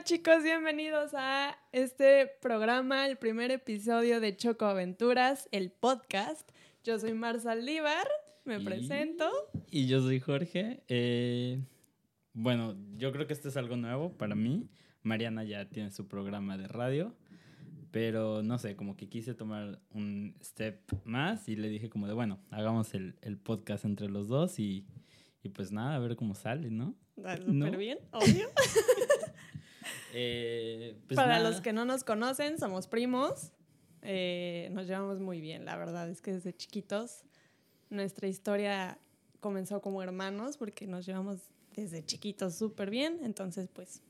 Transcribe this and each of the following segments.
Hola chicos, bienvenidos a este programa, el primer episodio de Choco Aventuras, el podcast. Yo soy Marza Líbar, me Y- presento. Y yo soy Jorge. Eh, bueno, yo creo que esto es algo nuevo para mí. Mariana ya tiene su programa de radio, pero no sé, como que quise tomar un step más y le dije como de, bueno, hagamos el, el podcast entre los dos y, y pues nada, a ver cómo sale, ¿no? Súper ¿No? bien, obvio. Eh, pues Para nada. los que no nos conocen, somos primos. Eh, nos llevamos muy bien, la verdad es que desde chiquitos nuestra historia comenzó como hermanos porque nos llevamos desde chiquitos súper bien. Entonces, pues,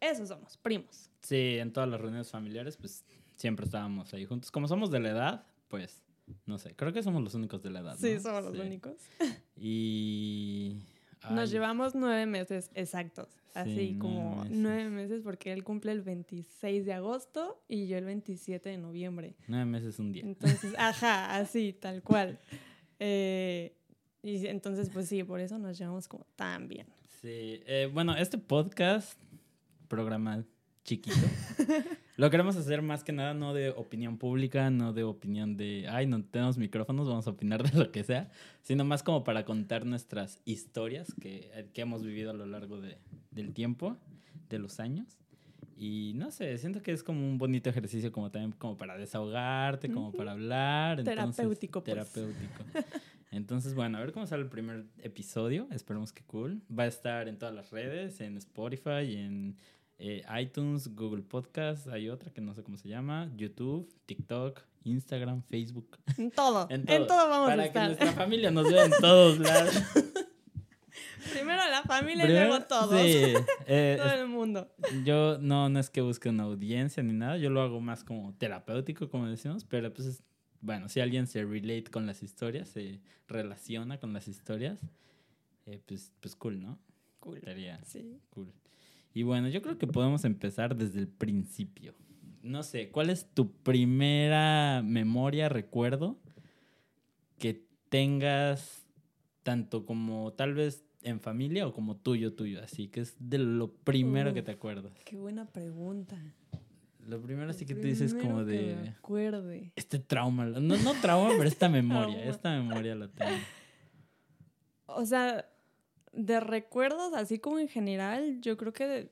eso somos, primos. Sí, en todas las reuniones familiares, pues siempre estábamos ahí juntos. Como somos de la edad, pues, no sé, creo que somos los únicos de la edad. Sí, ¿no? somos los Sí. únicos. Y... Nos llevamos nueve meses exactos. Así nueve como meses. nueve meses porque él cumple el 26 de agosto y yo el 27 de noviembre. Nueve meses, un día. Entonces, ajá, así, tal cual. Eh, y entonces, pues sí, por eso nos llevamos como tan bien. Sí, eh, bueno, este podcast, programa chiquito, lo queremos hacer más que nada no de opinión pública, no de opinión de, ay, no tenemos micrófonos, vamos a opinar de lo que sea, sino más como para contar nuestras historias que, que hemos vivido a lo largo de- del tiempo, de los años. Y no sé, siento que es como un bonito ejercicio como también como para desahogarte, como Ujú. para hablar. entonces- Terapéutico, pues. Terapéutico. Entonces, bueno, a ver cómo sale el primer episodio. Esperemos que cool. Va a estar en todas las redes, en Spotify, en eh, iTunes, Google Podcast. Hay otra que no sé cómo se llama. YouTube, TikTok, Instagram, Facebook. En todo, en En todo, vamos Para a que estar. nuestra familia nos vea en todos lados. Primero la familia y luego todos. Sí. eh, Todo el mundo. yo no, no es que busque una audiencia ni nada. Yo lo hago más como terapéutico, como decimos. Pero pues, es- bueno, si alguien se relate con las historias, se relaciona con las historias, eh, pues, pues cool, ¿no? Cool. Estaría Sí. cool. Y bueno, yo creo que podemos empezar desde el principio. No sé, ¿cuál es tu primera memoria, recuerdo que tengas tanto como tal vez en familia o como tuyo, tuyo? Así que es de lo primero que te acuerdas. Qué buena pregunta. Lo primero así que tú dices como de... me acuerde. Este trauma, no, no trauma, pero esta memoria, Trauma. esta memoria la tengo. O sea, de recuerdos, así como en general, yo creo que de-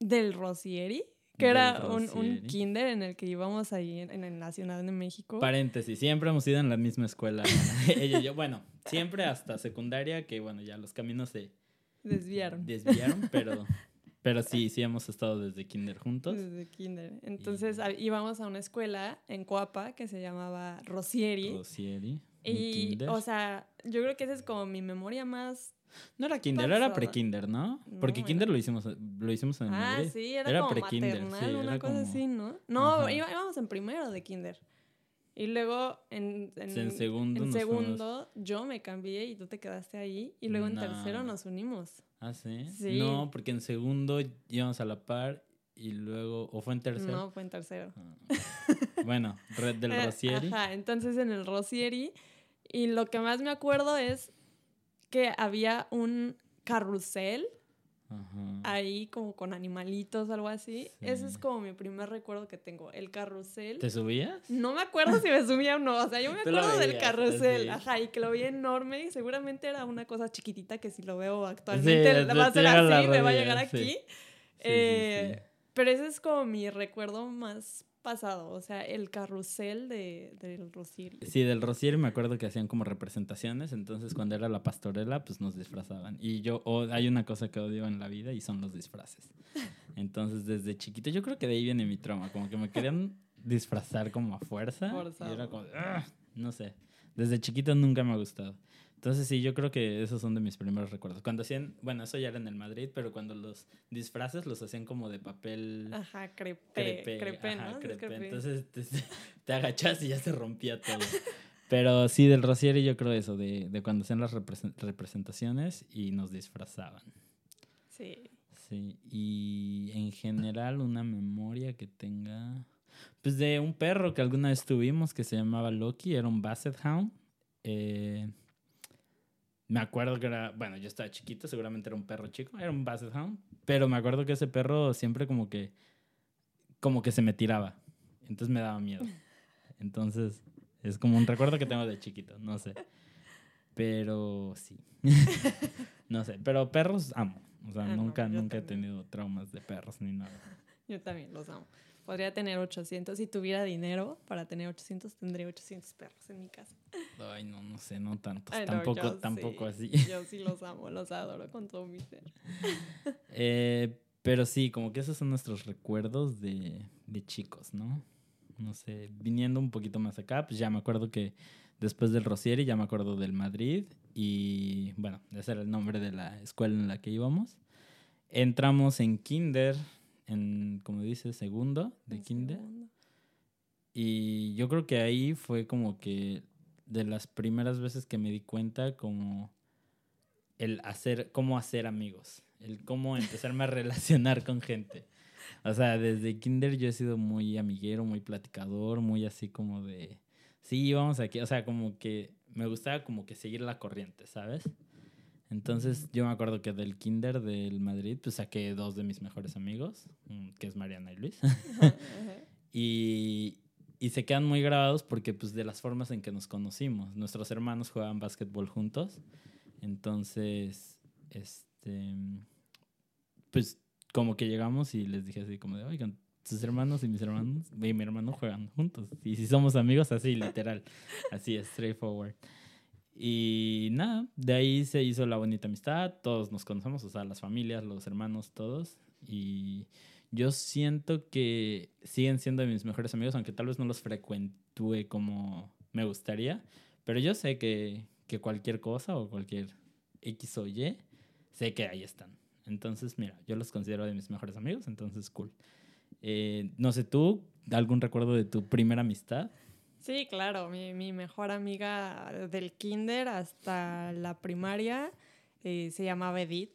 del Rosieri, que Del era un, un kinder en el que íbamos ahí en, en la Ciudad de México. Paréntesis, siempre hemos ido en la misma escuela. Ella y yo, bueno, siempre hasta secundaria, que bueno, ya los caminos se Desviaron. desviaron, pero, pero sí, sí hemos estado desde kinder juntos. Desde kinder. Entonces íbamos a una escuela en Coapa que se llamaba Rosieri. Rosieri, Y, kinder. o sea, yo creo que esa es como mi memoria más... no era kinder, era pre-kinder, ¿no? No, Porque kinder era- lo hicimos, lo hicimos en Ah, Madrid. sí, era, Era como pre-kinder, maternal, sí, una era cosa como- así, ¿no? No, iba- íbamos en primero de kinder. Y luego en, en, En segundo en fuimos- segundo yo me cambié y tú te quedaste ahí. Y luego en tercero nos unimos. Ah, ¿sí? Sí. No, porque en segundo íbamos a la par y luego, ¿o fue en tercero? No, fue en tercero. Ah. Bueno, red del Eh, Rosieri. Ajá, entonces en el Rosieri. Y lo que más me acuerdo es que había un carrusel Ajá. ahí como con animalitos algo así. Ese es Sí. como mi primer recuerdo que tengo, el carrusel. ¿Te subías? No me acuerdo si me subía o no, o sea, yo me acuerdo del veías, carrusel, así. ajá, y que lo vi enorme y seguramente era una cosa chiquitita que si lo veo actualmente te- va a ser así, me va a rodilla, llegar sí. aquí. Sí, sí, Eh, sí. Pero ese es como mi recuerdo más pasado, o sea, el carrusel de, del Rosieri. Sí, del Rosieri me acuerdo que hacían como representaciones, entonces cuando era la pastorela, pues nos disfrazaban. Y yo, o- hay una cosa que odio en la vida y son los disfraces. Entonces, desde chiquito, yo creo que de ahí viene mi trauma, como que me querían disfrazar como a fuerza. Y Forzado. era como, "Ugh", no sé. Desde chiquito nunca me ha gustado. Entonces, sí, yo creo que esos son de mis primeros recuerdos. Cuando hacían, bueno, eso ya era en el Madrid, pero cuando los disfraces los hacían como de papel Ajá, crepe, crepe, crepe, ajá, ¿no? Crepe. crepe. Entonces te, te agachas y ya se rompía todo. Pero sí, del Rosieri yo creo eso, de, de cuando hacían las represen- representaciones y nos disfrazaban. Sí. Sí, y en general una memoria que tenga... Pues de un perro que alguna vez tuvimos que se llamaba Loki, era un Basset Hound. Eh, me acuerdo que era, bueno, yo estaba chiquito, seguramente era un perro chico, era un Basset Hound, pero me acuerdo que ese perro siempre como que, como que se me tiraba, entonces me daba miedo. Entonces, es como un recuerdo que tengo de chiquito, no sé. Pero sí. no sé, pero perros amo. O sea, Ah, no, nunca, nunca he tenido traumas de perros ni nada. Yo también los amo. Podría tener 800. Si tuviera dinero para tener 800, tendría 800 perros en mi casa. Ay, no, no sé, no tantos. Ay, no, tampoco, tampoco sí. así. Yo sí los amo, los adoro con todo mi ser. Eh, pero sí, como que esos son nuestros recuerdos de, de chicos, ¿no? No sé, viniendo un poquito más acá, pues ya me acuerdo que después del Rosieri ya me acuerdo del Madrid y bueno, ese era el nombre de la escuela en la que íbamos. Entramos en kinder, en, como dice, segundo de kinder. segundo. Y yo creo que ahí fue como que de las primeras veces que me di cuenta como el hacer, cómo hacer amigos, el cómo empezarme a relacionar con gente. O sea, desde kinder yo he sido muy amiguero, muy platicador, muy así como de, sí, vamos aquí, o sea, como que me gustaba como que seguir la corriente, ¿sabes? Entonces yo me acuerdo que del kinder del Madrid, pues saqué dos de mis mejores amigos, mm, que es Mariana y Luis. Ajá. Y, y se quedan muy grabados porque pues de las formas en que nos conocimos. Nuestros hermanos jugaban básquetbol juntos. Entonces, este, pues como que llegamos y les dije así como de, oigan, sus hermanos y mis hermanos y mi hermano juegan juntos. Y si somos amigos, así, literal. Así es, straightforward. Y nada, de ahí se hizo la bonita amistad. Todos nos conocemos, o sea, las familias, los hermanos, todos. Y yo siento que siguen siendo mis mejores amigos, aunque tal vez no los frecuentúe como me gustaría. Pero yo sé que, que cualquier cosa o cualquier X o Y, sé que ahí están. Entonces, mira, yo los considero de mis mejores amigos, entonces cool. Eh, no sé, ¿tú algún recuerdo de tu primera amistad? Sí, claro, mi, mi mejor amiga del kinder hasta la primaria eh, se llamaba Edith.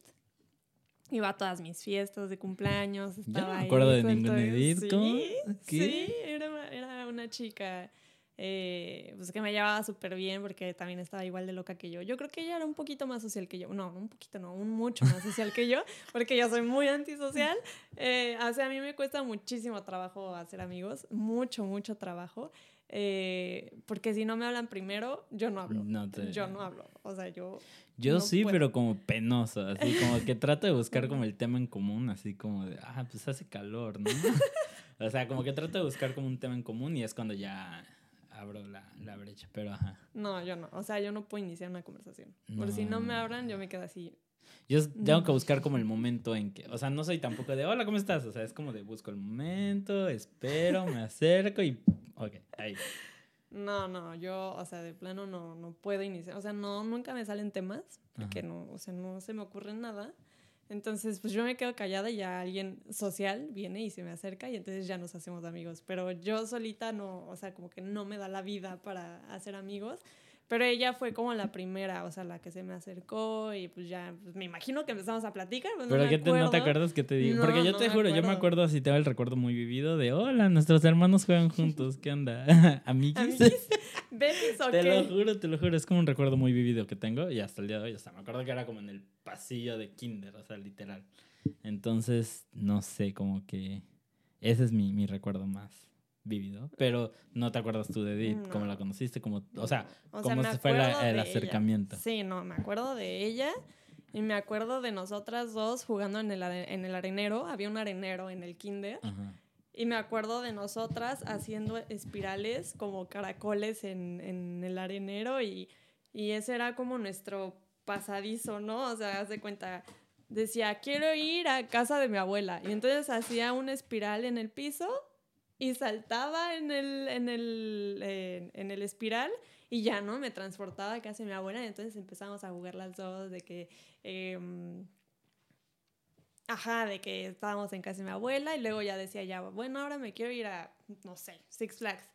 Iba a todas mis fiestas de cumpleaños. Yo Estaba no me ahí acuerdo de con ninguna todo- Edith, Sí, sí, era, una- era una chica eh, pues que me llevaba súper bien porque también estaba igual de loca que yo. Yo creo que ella era un poquito más social que yo. No, un poquito no, un mucho más social que yo porque yo soy muy antisocial. Eh, o sea, a mí me cuesta muchísimo trabajo hacer amigos, mucho, mucho trabajo. Eh, porque si no me hablan primero, yo no hablo. No te- Yo no hablo. O sea, yo. Yo No sí, puedo. pero como penoso, así como que trato de buscar como el tema en común, así como de, ah, pues hace calor, ¿no? o sea, como que trato de buscar como un tema en común y es cuando ya abro la, la brecha, pero ajá. No, yo no. O sea, yo no puedo iniciar una conversación. Por si no me hablan, yo me quedo así. Yo tengo que buscar como el momento en que, o sea, no soy tampoco de, hola, ¿cómo estás? O sea, es como de busco el momento, espero, me acerco y, ok, ahí. No, no, yo, o sea, de plano no, no puedo iniciar. O sea, no, nunca me salen temas, porque Ajá. no, o sea, no se me ocurre nada. Entonces, pues yo me quedo callada y ya alguien social viene y se me acerca y entonces ya nos hacemos amigos. Pero yo solita no, o sea, como que no me da la vida para hacer amigos. Pero ella fue como la primera, o sea, la que se me acercó y pues ya, pues me imagino que empezamos a platicar. pues, no ¿Pero me qué te- no te acuerdas que te digo? No, Porque yo no te me juro, yo me acuerdo. así, tengo el recuerdo muy vivido de, hola, nuestros hermanos juegan juntos, ¿qué onda? ¿Amiguis? Amiguis, ¿Bebis o Te lo juro, te lo juro, es como un recuerdo muy vivido que tengo y hasta el día de hoy, o sea, me acuerdo que era como en el pasillo de kinder, o sea, literal. Entonces, no sé, como que ese es mi, mi recuerdo más vivido, pero no te acuerdas tú de Edith, cómo la No. conociste, como, o sea, O cómo me se fue la- el de ella. acercamiento. Sí, no, me acuerdo de ella y me acuerdo de nosotras dos jugando en el, en el arenero. Había un arenero en el kinder. Ajá. Y me acuerdo de nosotras haciendo espirales como caracoles en, en el arenero y, y ese era como nuestro pasadizo, ¿no? O sea, haz de cuenta, decía, quiero ir a casa de mi abuela. Y entonces hacía una espiral en el piso y saltaba en el, en el, en, el espiral y ya, ¿no? Me transportaba a casa de mi abuela y entonces empezamos a jugar las dos de que... em, Ajá, de que estábamos en casa de mi abuela y luego ya decía ya, bueno, ahora me quiero ir a, no sé, Six Flags.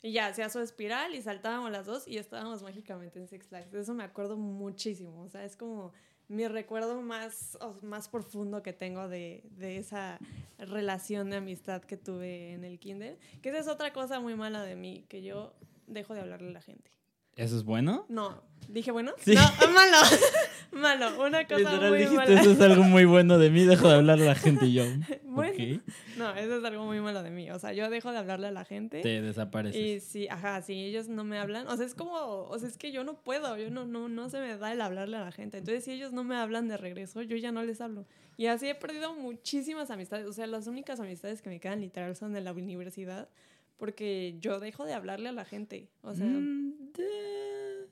Y ya, hacía su espiral y saltábamos las dos y estábamos mágicamente en Six Flags. Eso me acuerdo muchísimo. O sea, es como mi recuerdo más, más profundo que tengo de, de esa relación de amistad que tuve en el kinder. Que esa es otra cosa muy mala de mí, que yo dejo de hablarle a la gente. ¿Eso es bueno? No, Dije, bueno, Sí. no, malo, malo, una cosa Literal muy dijiste, mala. eso es algo muy bueno de mí, dejo de hablarle a la gente y yo. Bueno, no, eso es algo muy malo de mí. O sea, yo dejo de hablarle a la gente. te desapareces. Y sí, ajá, sí, ellos no me hablan. O sea, es como, o sea, es que yo no puedo, yo no, no, no se me da el hablarle a la gente. Entonces, si ellos no me hablan de regreso, yo ya no les hablo. Y así he perdido muchísimas amistades. O sea, las únicas amistades que me quedan literal son de la universidad, porque yo dejo de hablarle a la gente. O sea, Mm, de-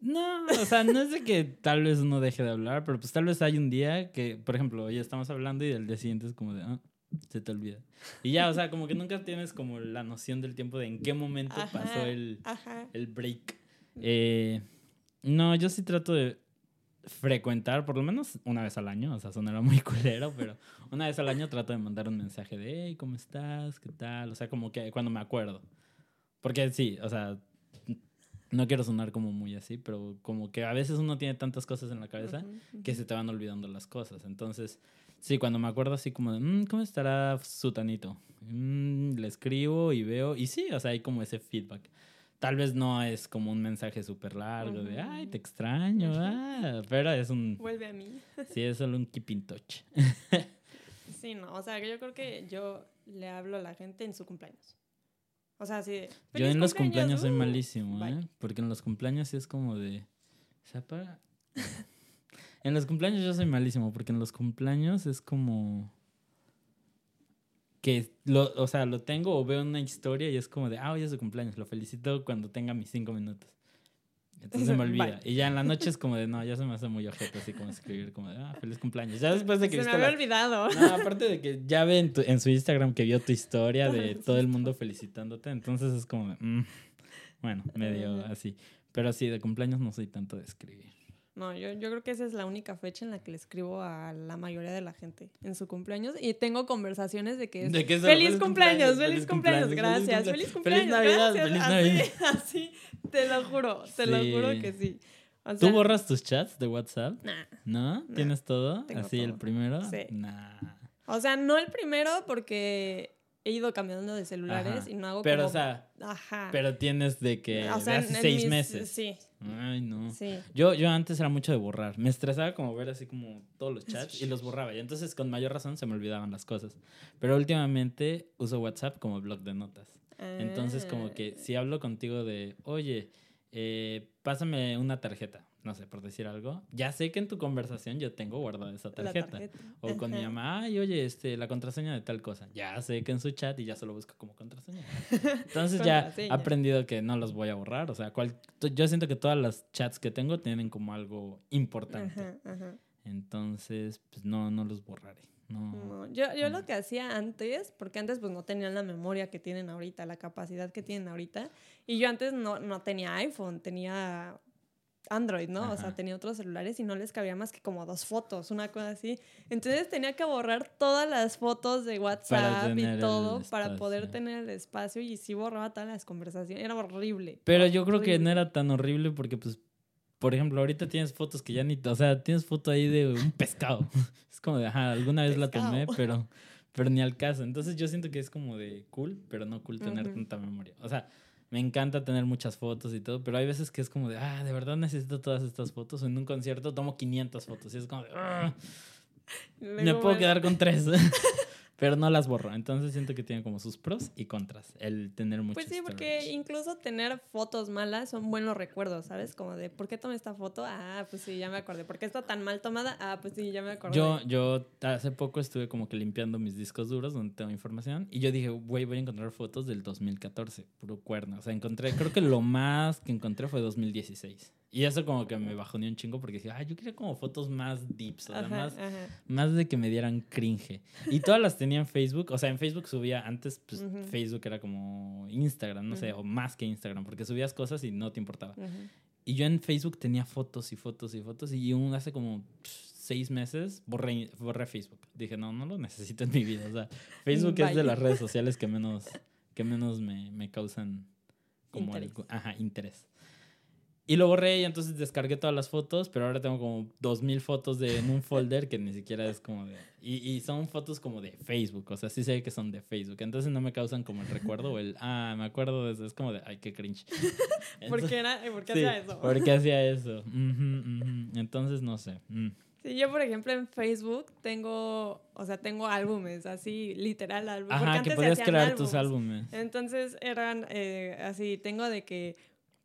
No, o sea, no es de que tal vez uno deje de hablar, pero pues tal vez hay un día que, por ejemplo, hoy estamos hablando y el día siguiente es como de, ah, se te olvida. Y ya, o sea, como que nunca tienes como la noción del tiempo de en qué momento Ajá. pasó el, el break. Eh, no, yo sí trato de frecuentar por lo menos una vez al año, o sea, sonará muy culero, pero una vez al año trato de mandar un mensaje de, hey, ¿cómo estás? ¿Qué tal? O sea, como que cuando me acuerdo. Porque sí, o sea, no quiero sonar como muy así, pero como que a veces uno tiene tantas cosas en la cabeza Ujú, ujú. que se te van olvidando las cosas. Entonces, sí, cuando me acuerdo así como de, "Mm, ¿cómo estará Sutanito? Mm, le escribo y veo, y sí, o sea, hay como ese feedback. Tal vez no es como un mensaje súper largo de, ay, te extraño, ah", pero es un, Vuelve a mí. sí, es solo un keep in touch. Sí, no, o sea, yo creo que yo le hablo a la gente en su cumpleaños. O sea, así de, Yo "Feliz en los cumpleaños soy uh". malísimo, bye. ¿eh? Porque en los cumpleaños sí es como de, ¿se apaga? en los cumpleaños yo soy malísimo, porque en los cumpleaños es como que lo, o sea, lo tengo o veo una historia y es como de, ah, hoy es su cumpleaños, lo felicito cuando tenga mis cinco minutos. Entonces se me olvida. Bye. Y ya en la noche es como de, no, ya se me hace muy ojete, así como escribir, como de, ah, feliz cumpleaños. Ya después de que Se me había la- olvidado. no, aparte de que ya ve en, tu- en su Instagram que vio tu historia de todo el mundo felicitándote, entonces es como, de, mm, bueno, medio así. Pero sí, de cumpleaños no soy tanto de escribir. No, yo, yo creo que esa es la única fecha en la que le escribo a la mayoría de la gente en su cumpleaños y tengo conversaciones de que es ¿De qué es eso? feliz, cumpleaños, feliz feliz cumpleaños, cumpleaños, gracias, feliz feliz cumple- cumpleaños, feliz Navidad, gracias. feliz así, así, te lo juro, te lo juro que sí. O ¿Tú borras tus chats de WhatsApp? nah. ¿No? ¿Tienes todo? ¿Así el primero? Sí. Nah. O sea, no el primero porque he ido cambiando de celulares Ajá. y no hago Pero, como... o sea, Ajá. pero tienes de que O de sea, hace seis mis- meses. Sí, Ay, no. sí. Yo, yo antes era mucho de borrar. Me estresaba como ver así como todos los chats y los borraba. Y entonces con mayor razón se me olvidaban las cosas. Pero últimamente uso WhatsApp como blog de notas. Entonces como que Ah, si hablo contigo de, oye, eh, pásame una tarjeta, no sé, por decir algo, ya sé que en tu conversación yo tengo guardada esa tarjeta. O con mi mamá, ay, oye, este, la contraseña de tal cosa. Ya sé que en su chat y ya solo busco como contraseña. Entonces ya he aprendido que no los voy a borrar. O sea, cual, yo siento que todas las chats que tengo tienen como algo importante. Ajá, ajá. Entonces, pues no, no los borraré. No. No, yo, yo lo que hacía antes, porque antes pues no tenían la memoria que tienen ahorita, la capacidad que tienen ahorita, y yo antes no, no tenía iPhone, tenía Android, ¿no? O sea, Ajá. tenía otros celulares y no les cabía más que como dos fotos, una cosa así. Entonces tenía que borrar todas las fotos de WhatsApp y todo para poder tener el espacio y sí borraba todas las conversaciones, era horrible. Pero yo creo que no era tan horrible porque, pues, por ejemplo, ahorita tienes fotos que ya ni, o sea, tienes foto ahí de un pescado. Es como de, ajá, alguna vez la tomé, Pescado. pero, pero ni al caso. Entonces yo siento que es como de cool, pero no cool tener tanta memoria. O sea, me encanta tener muchas fotos y todo, pero hay veces que es como de, ah, de verdad necesito todas estas fotos. O en un concierto tomo 500 fotos y es como de, "Ah, me puedo quedar con tres. pero no las borro. Entonces siento que tiene como sus pros y contras el tener mucho Pues sí, porque incluso tener fotos malas son buenos recuerdos, ¿sabes? Como de, ¿por qué tomé esta foto? Ah, pues sí, ya me acordé. ¿Por qué está tan mal tomada? Ah, pues sí, ya me acordé. Yo, yo hace poco estuve como que limpiando mis discos duros donde tengo información y yo dije, güey, voy a encontrar fotos del 2014, puro cuerno. O sea, encontré, creo que lo más que encontré fue 2016. Y eso como que me bajó ni un chingo porque dije, ay, yo quería como fotos más deeps, o sea, Ajá, más, ajá. más de que me dieran cringe. Y todas las tenía en Facebook. O sea, en Facebook subía, antes pues Ujú. Facebook era como Instagram, no sé, Ujú. o más que Instagram, porque subías cosas y no te importaba. Ujú. Y yo en Facebook tenía fotos y fotos y fotos y un, hace como seis meses borré, borré Facebook. Dije, no, no lo necesito en mi vida. O sea, Facebook es de las redes sociales que menos, que menos me, me causan como Interés. algo- ajá, interés. Y lo borré y entonces descargué todas las fotos, pero ahora tengo como 2000 fotos de, en un folder que ni siquiera es como de... Y, y son fotos como de Facebook, o sea, sí sé que son de Facebook, entonces no me causan como el recuerdo o el, ah, me acuerdo de eso, es como de, ay, qué cringe. ¿Por qué, era, ¿por qué Sí, hacía eso? ¿Por qué hacía eso? Entonces, no sé. Mm. Sí, yo, por ejemplo, en Facebook tengo, o sea, tengo álbumes, así, literal álbumes. Ajá, que antes podías crear tus álbumes. álbumes. Entonces eran eh, así, tengo de que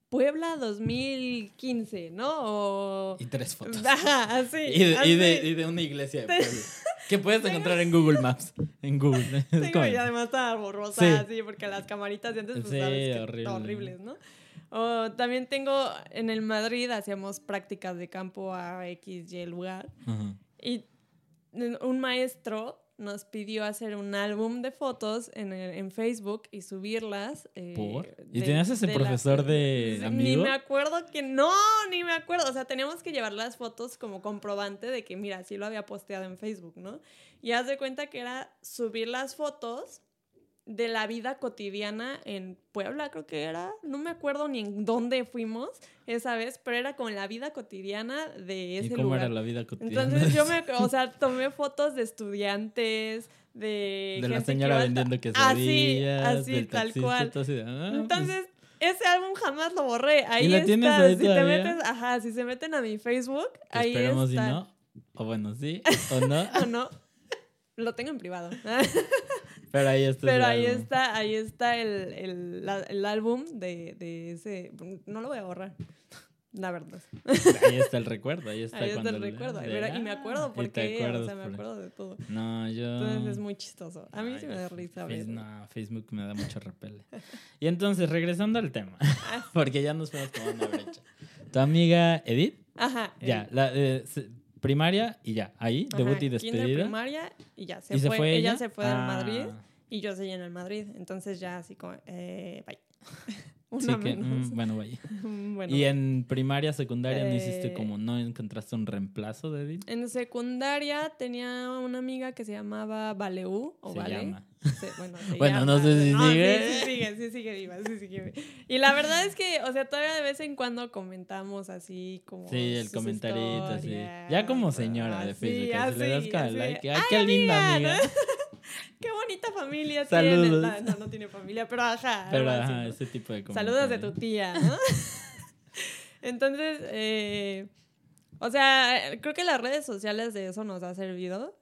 Puebla 2015, ¿no? O... Y tres fotos. Ajá, así. Y de, así. y de, y de una iglesia de pueblo. Que puedes encontrar en Google Maps. En Google. Tengo y además estaba borrosa, Sí. así, porque las camaritas de antes, pues Sí, sabes que horrible. horribles, ¿no? O también tengo, en el Madrid hacíamos prácticas de campo a X, Y lugar. Y un maestro nos pidió hacer un álbum de fotos en, en Facebook y subirlas. eh, ¿Por? ¿Y de- tenías ese de profesor de Ni me acuerdo que no, ni me acuerdo. O sea, teníamos que llevar las fotos como comprobante de que, mira, sí lo había posteado en Facebook, ¿no? Y haz de cuenta que era subir las fotos de la vida cotidiana en Puebla, creo que era. No me acuerdo ni en dónde fuimos esa vez, pero era como la vida cotidiana de ¿Y ese cómo lugar. era la vida cotidiana? Entonces yo me, o sea, tomé fotos de estudiantes, de... De la gente que señora a- vendiendo Así, quesadillas. así, del tal taxista, cual. así de, ah, pues, Entonces, ese álbum jamás lo borré. Ahí lo está. tienes ahí si te metes, ajá, si se meten a mi Facebook, que ahí esperemos está. si no. O bueno, sí o no. O no. Lo tengo en privado. Pero ahí está. Pero ahí álbum. está, ahí está el, el, la- el álbum de, de ese. No lo voy a borrar. La verdad. Ahí está el recuerdo. Ahí está, Ahí está el le- recuerdo. de, y me acuerdo y por te qué. O sea, me acuerdo de todo. No, yo. Entonces es muy chistoso. A mí sí Ay, me da risa Face-. No, Facebook me da mucho repele. Y entonces, regresando al tema, Ah. porque ya nos fuimos como una brecha. Tu amiga Edith, Ajá. ya, la, eh, primaria y ya, ahí, ajá, debut y kinder, despedida. primaria y ya se, ¿Y fue, se fue ella? ella? se fue del Ah, Madrid y yo seguí en el Madrid. Entonces ya así como, eh, bye. Sí Una que, menos. mm, bueno, vaya. bueno. Y en primaria, secundaria, ¿no hiciste Eh, como, no encontraste un reemplazo de Edith? En secundaria tenía una amiga que se llamaba Valeu o Se Vale. llama. Bueno, se Bueno, no llama. sé si No, sigue. Sí, sí sigue, sí sigue sí sigue. Y la verdad es que, o sea, todavía de vez en cuando comentamos así como. Sí, el comentarito, historias, Ya como señora de así, Facebook, así, le das así. like. ¡Ay, qué linda amiga! ¿no? Qué bonita familia Saludos. tiene. No, no, no tiene familia, pero ajá. Pero ajá, ese tipo de Saludos de tu tía, ¿no? Entonces, eh, o sea, creo que las redes sociales de eso nos ha servido.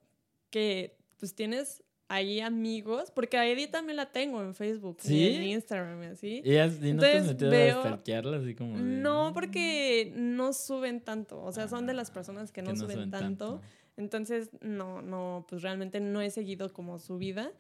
Que pues tienes ahí amigos, porque a Edith también la tengo en Facebook ¿Sí? y en Instagram y así. ¿Y, has- y no te has Entonces, metido veo- a stalkearla así como de- No, porque no suben tanto. O sea, son de las personas que no, que suben, tanto. Entonces, no, no, pues realmente no he seguido como su vida.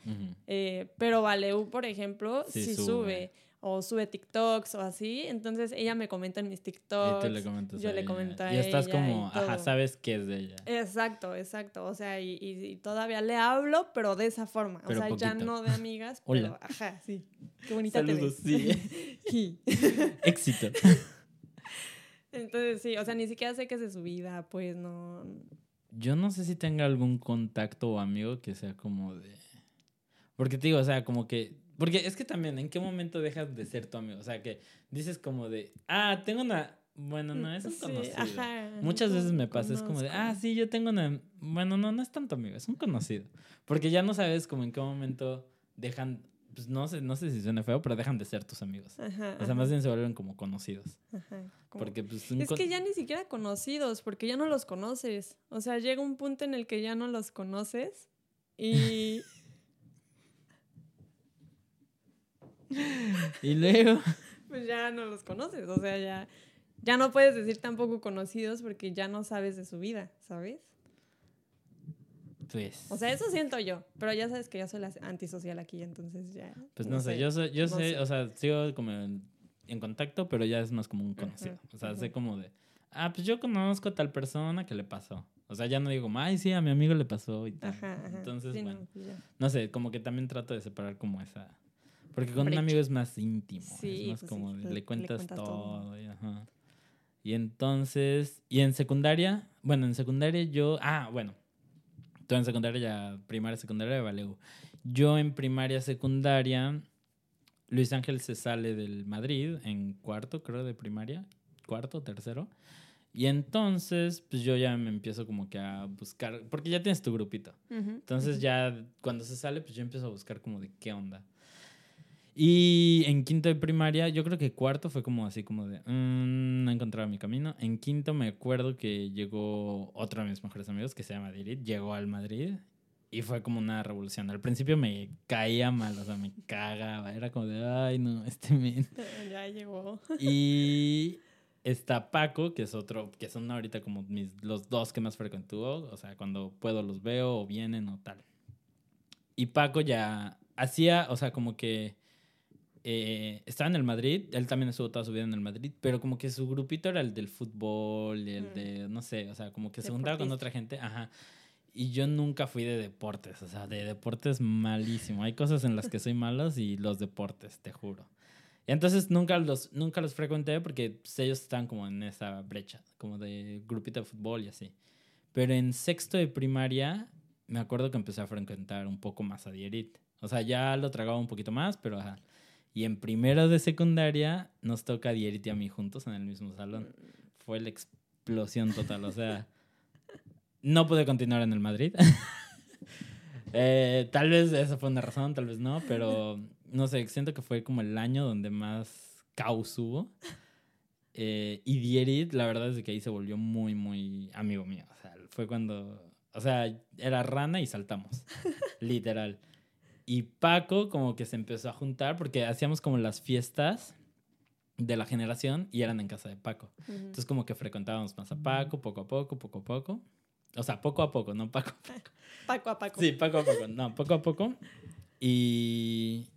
Eh, pero Valeu, por ejemplo, Sí sí, sube. sube. O sube TikToks o así. Entonces ella me comenta en mis Y TikToks. tú le comentas yo a le ella. comento a Y estás ella como, y ajá, todo. sabes que es de ella. Exacto, exacto. O sea, y, y- y todavía le hablo, pero de esa forma. Pero o sea, ya no de amigas, Hola. pero ajá, sí. Qué bonita Saludos, te ves. Sí. Éxito. Entonces, sí, o sea, ni siquiera sé qué es de su vida, pues no. Yo no sé si tenga algún contacto o amigo que sea como de... Porque te digo, o sea, como que... Porque es que también, ¿en qué momento dejas de ser tu amigo? O sea, que dices como de, ah, tengo una... Bueno, no, es un Sí, conocido. ajá, Muchas veces me pasa, es como de, ah, sí, yo tengo una... Bueno, no, no es tanto amigo, es un conocido. Porque ya no sabes como en qué momento dejan, pues no sé, no sé si suena feo, pero dejan de ser tus amigos. Ajá, O sea, más bien se vuelven como conocidos. ajá, como- Porque pues... Es con- que ya ni siquiera conocidos, porque ya no los conoces. O sea, llega un punto en el que ya no los conoces y... Y luego... pues ya no los conoces. O sea, ya, ya no puedes decir tampoco conocidos porque ya no sabes de su vida, ¿sabes? Pues... O sea, eso siento yo. Pero ya sabes que yo soy la antisocial aquí, entonces ya. Pues no, sé, yo, sé, yo no sé, sé. o sea, sigo como en, en contacto, pero ya es más como un conocido. O sea, sé como de, ah, pues yo conozco a tal persona que le pasó. O sea, ya no digo, ay, sí, a mi amigo le pasó y tal. Ajá. Entonces, Sí, bueno, pues no sé, como que también trato de separar como esa... Porque con Brecha. un amigo es más íntimo, Sí, es más pues sí, como de, le- cuentas cuentas todo. todo. Y, ajá. y entonces, y en secundaria, bueno, en secundaria yo, ah, bueno, tú en secundaria ya, primaria, secundaria de Valeu. Yo en primaria, secundaria, Luis Ángel se sale del Madrid en cuarto, creo, de primaria. cuarto, tercero. Y entonces, pues yo ya me empiezo como que a buscar, porque ya tienes tu grupito. Entonces ya cuando se sale, pues yo empiezo a buscar como de qué onda. Y en quinto de primaria, yo creo que cuarto fue como así como de, mm, no encontraba mi camino. En quinto me acuerdo que llegó otro de mis mejores amigos que se llama Dirit, llegó al Madrid y fue como una revolución. Al principio me caía mal, o sea, me cagaba. Era como de, ay, no, este men. Ya llegó. Y está Paco, que es otro, que son ahorita como mis, los dos que más frecuento. O sea, cuando puedo los veo o vienen o tal. Y Paco ya hacía, o sea, como que eh, estaba en el Madrid, él también estuvo toda su vida en el Madrid, pero como que su grupito era el del fútbol, el mm. de, no sé, o sea, como que se juntaba con otra gente, ajá. Y yo nunca fui de deportes, o sea, de deportes malísimo. Hay cosas en las que soy malo y los deportes, te juro. Y entonces nunca los, nunca los frecuenté porque pues, ellos están como en esa brecha, como de grupito de fútbol y así. Pero en sexto de primaria me acuerdo que empecé a frecuentar un poco más a Dierit. O sea, ya lo tragaba un poquito más, pero ajá. Y en primero de secundaria nos toca Dierit y a mí juntos en el mismo salón. Fue la explosión total. O sea, no pude continuar en el Madrid. Eh, tal vez esa fue una razón, tal vez no, pero no sé, siento que fue como el año donde más caos hubo. Eh, y Dierit, la verdad es que ahí se volvió muy, muy amigo mío. O sea, fue cuando, o sea, era rana y saltamos, literal. Y Paco como que se empezó a juntar porque hacíamos como las fiestas de la generación y eran en casa de Paco. Entonces como que frecuentábamos más a Paco, poco a poco, poco a poco. O sea, poco a poco, no Paco a Paco. Paco a Paco. Sí, Paco a Paco. No, poco a poco. Y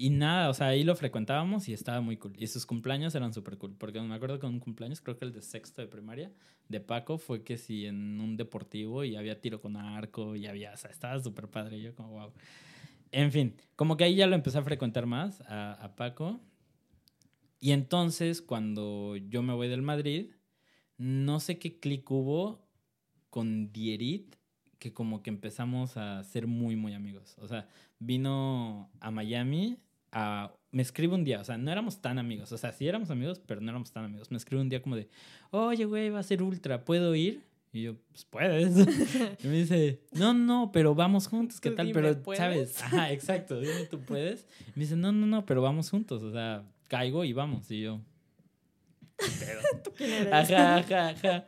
y nada, o sea, ahí lo frecuentábamos y estaba muy cool. Y sus cumpleaños eran súper cool. Porque me acuerdo que un cumpleaños, creo que el de sexto de primaria, de Paco, fue que sí, en un deportivo y había tiro con arco y había, o sea, estaba súper padre. Yo como, wow. En fin, como que ahí ya lo empecé a frecuentar más a, a Paco. Y entonces, cuando yo me voy del Madrid, no sé qué clic hubo con Dierit, que como que empezamos a ser muy, muy amigos. O sea, vino a Miami me escribe un día, o sea, no éramos tan amigos, o sea, sí éramos amigos, pero no éramos tan amigos. Me escribe un día como de, oye, güey, va a ser ultra, ¿puedo ir? Y yo, pues puedes. y me dice, no, no, pero vamos juntos, ¿qué tal? Pero, ¿sabes? Ajá, exacto, dime, tú puedes. Y me dice, no, no, no, pero vamos juntos, o sea, caigo y vamos. Y yo, pero. ¿Tú quién eres? Ajá, ajá, ajá.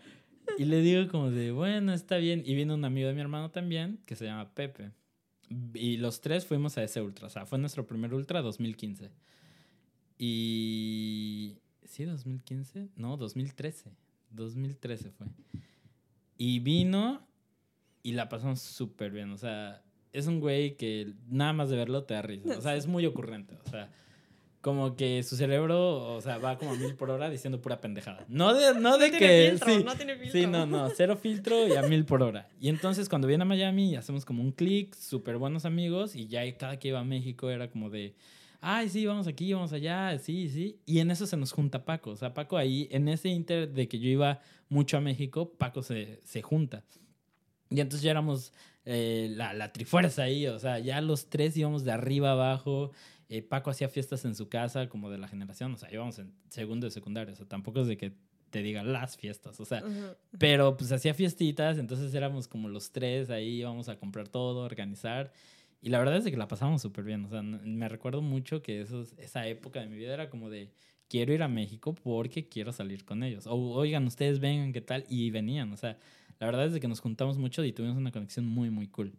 Y le digo como de, bueno, está bien. Y viene un amigo de mi hermano también, que se llama Pepe. Y los tres fuimos a ese ultra. O sea, fue nuestro primer ultra 2015. Y... ¿Sí, 2015? No, 2013. 2013 fue. Y vino y la pasamos súper bien. O sea, es un güey que nada más de verlo te da risa. O sea, es muy ocurrente. O sea, como que su cerebro, o sea, va como a mil por hora diciendo pura pendejada. No de, no de que. sí, no tiene filtro. Sí, no, no, cero filtro y a mil por hora. Y entonces cuando viene a Miami hacemos como un clic, súper buenos amigos, y ya cada que iba a México era como de. Ay, sí, vamos aquí, vamos allá, sí, sí. Y en eso se nos junta Paco. O sea, Paco ahí, en ese inter de que yo iba mucho a México, Paco se, se junta. Y entonces ya éramos eh, la, la trifuerza ahí, o sea, ya los tres íbamos de arriba abajo eh, Paco hacía fiestas en su casa como de la generación, o sea, íbamos en segundo de secundaria, o sea, tampoco es de que te diga las fiestas, o sea, pero pues hacía fiestitas, entonces éramos como los tres ahí, íbamos a comprar todo, organizar, y la verdad es que la pasamos súper bien, o sea, me recuerdo mucho que esa época de mi vida era como de, quiero ir a México porque quiero salir con ellos, o oigan, ustedes vengan, ¿qué tal? Y venían, o sea, la verdad es que nos juntamos mucho y tuvimos una conexión muy, muy cool.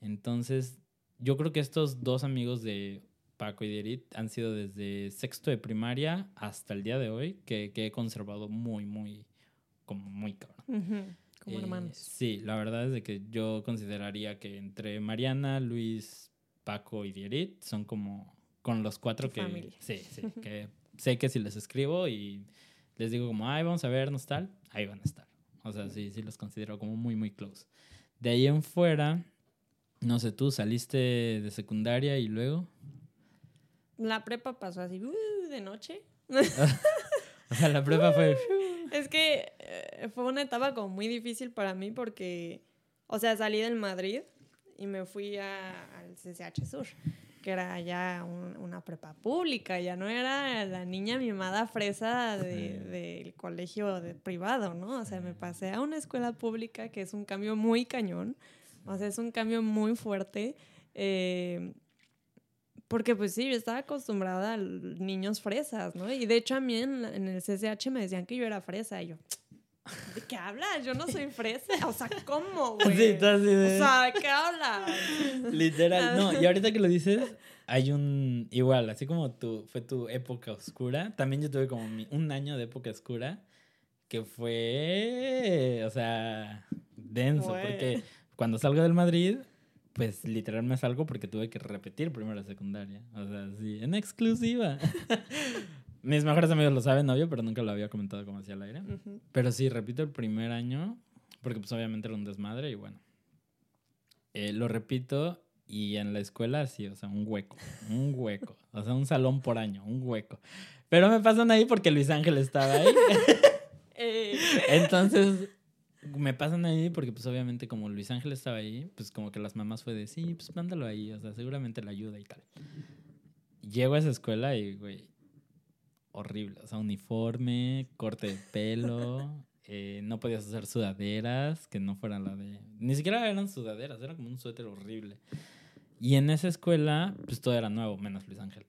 Entonces, yo creo que estos dos amigos de Paco y Dierit han sido desde sexto de primaria hasta el día de hoy que, he conservado muy, muy, como muy cabrón. Como eh, hermanos. Sí, la verdad es de que yo consideraría que entre Mariana, Luis, Paco y Dierit son como con los cuatro que... Sí, sí, que sé que si les escribo y les digo como, ay, vamos a vernos tal, ahí van a estar. O sea, sí, sí los considero como muy, muy close. De ahí en fuera, no sé, tú saliste de secundaria y luego... La prepa pasó así, uh, de noche. o sea, la prepa fue... es que eh, fue una etapa como muy difícil para mí porque, o sea, salí del Madrid y me fui al CCH Sur. que era ya un- una prepa pública, ya no era la niña mimada fresa de- del colegio de privado, ¿no? O sea, me pasé a una escuela pública que es un cambio muy cañón, o sea, es un cambio muy fuerte. eh, porque pues sí, yo estaba acostumbrada a niños fresas, ¿no? Y de hecho a mí en, en el CCH me decían que yo era fresa y yo, ¿de qué hablas? Yo no soy fresa. O sea, ¿cómo, güey? Sí, de- O sea, ¿de qué hablas? Literal. No, y ahorita que lo dices, hay un. Igual, así como tu, fue tu época oscura, también yo tuve como mi- un año de época oscura que fue. O sea, denso. Porque cuando salgo del Madrid, pues literal me salgo porque tuve que repetir primero la secundaria. O sea, sí, en exclusiva. Mis mejores amigos lo saben, obvio, pero nunca lo había comentado como hacia el aire. Ujú. Pero sí, repito el primer año, porque pues obviamente era un desmadre y bueno. Eh, lo repito y en la escuela sí, o sea, un hueco, un hueco. O sea, un salón por año, un hueco. Pero me pasan ahí porque Luis Ángel estaba ahí. Eh, Entonces, me pasan ahí porque pues obviamente como Luis Ángel estaba ahí, pues como que las mamás fue de, sí, pues mándalo ahí, o sea, seguramente le ayuda y tal. Llego a esa escuela y, güey, horrible. O sea, uniforme, corte de pelo, eh, no podías hacer sudaderas que no fueran la de... Ni siquiera eran sudaderas, era como un suéter horrible. Y en esa escuela, pues todo era nuevo, menos Luis Ángel.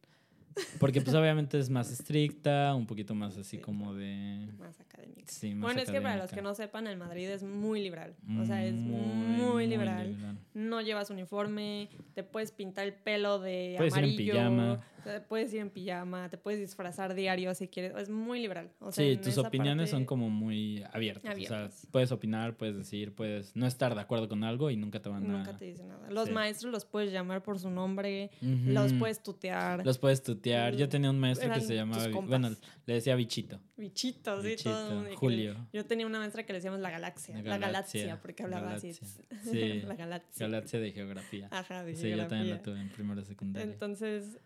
Porque pues obviamente es más estricta, un poquito más así Sí. como de... más académico. Sí, más Bueno, es que para los académica. que no sepan, el Madrid es muy liberal. O sea, es muy, muy liberal. No llevas uniforme, te puedes pintar el pelo de Puedes ir en amarillo. pijama. Te puedes ir en pijama, te puedes disfrazar diario si quieres. Es muy liberal. O sea, Sí, tus opiniones son parte- como muy abiertas. Abiertas. O sea, puedes opinar, puedes decir, puedes no estar de acuerdo con algo y nunca te van a... Nunca te dicen nada. Los Sí. maestros los puedes llamar por su nombre, Ujú. los puedes tutear. Los puedes tutear. Yo tenía un maestro que se llamaba... Bueno, le decía bichito. Bichitos, sí, Bichito, todo. el mundo- Julio. Yo tenía una maestra que le decíamos la galaxia. La La galaxia, porque hablaba galaxia. así. Sí. la galaxia. Galaxia de geografía. Ajá, de Sí, yo también lo tuve en primero de secundaria. Entonces,